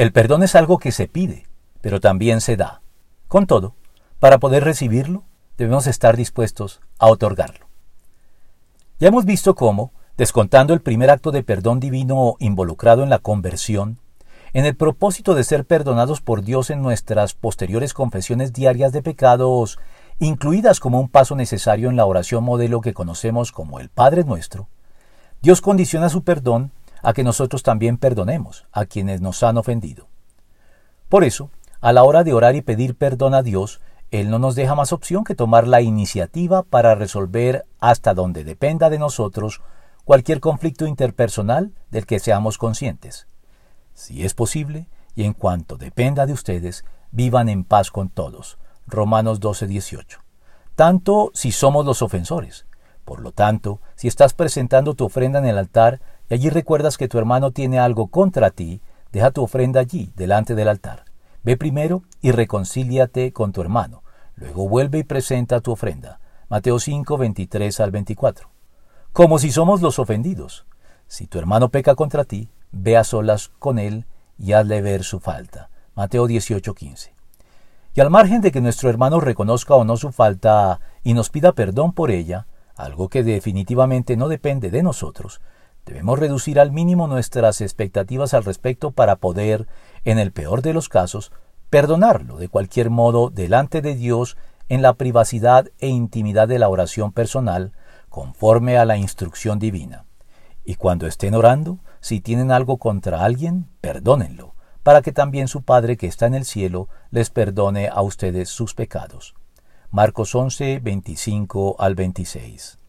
El perdón es algo que se pide, pero también se da. Con todo, para poder recibirlo, debemos estar dispuestos a otorgarlo. Ya hemos visto cómo, descontando el primer acto de perdón divino involucrado en la conversión, en el propósito de ser perdonados por Dios en nuestras posteriores confesiones diarias de pecados, incluidas como un paso necesario en la oración modelo que conocemos como el Padre Nuestro, Dios condiciona su perdón a que nosotros también perdonemos a quienes nos han ofendido. Por eso, a la hora de orar y pedir perdón a Dios, Él no nos deja más opción que tomar la iniciativa para resolver hasta donde dependa de nosotros cualquier conflicto interpersonal del que seamos conscientes. Si es posible, y en cuanto dependa de ustedes, vivan en paz con todos. Romanos 12, 18. Tanto si somos los ofensores. Por lo tanto, si estás presentando tu ofrenda en el altar y allí recuerdas que tu hermano tiene algo contra ti, deja tu ofrenda allí, delante del altar. Ve primero y reconcíliate con tu hermano. Luego vuelve y presenta tu ofrenda. Mateo 5, 23 al 24. Como si somos los ofendidos. Si tu hermano peca contra ti, ve a solas con él y hazle ver su falta. Mateo 18, 15. Y al margen de que nuestro hermano reconozca o no su falta y nos pida perdón por ella, algo que definitivamente no depende de nosotros, debemos reducir al mínimo nuestras expectativas al respecto para poder, en el peor de los casos, perdonarlo de cualquier modo delante de Dios en la privacidad e intimidad de la oración personal, conforme a la instrucción divina. Y cuando estén orando, si tienen algo contra alguien, perdónenlo, para que también su Padre que está en el cielo les perdone a ustedes sus pecados. Marcos 11, 25 al 26.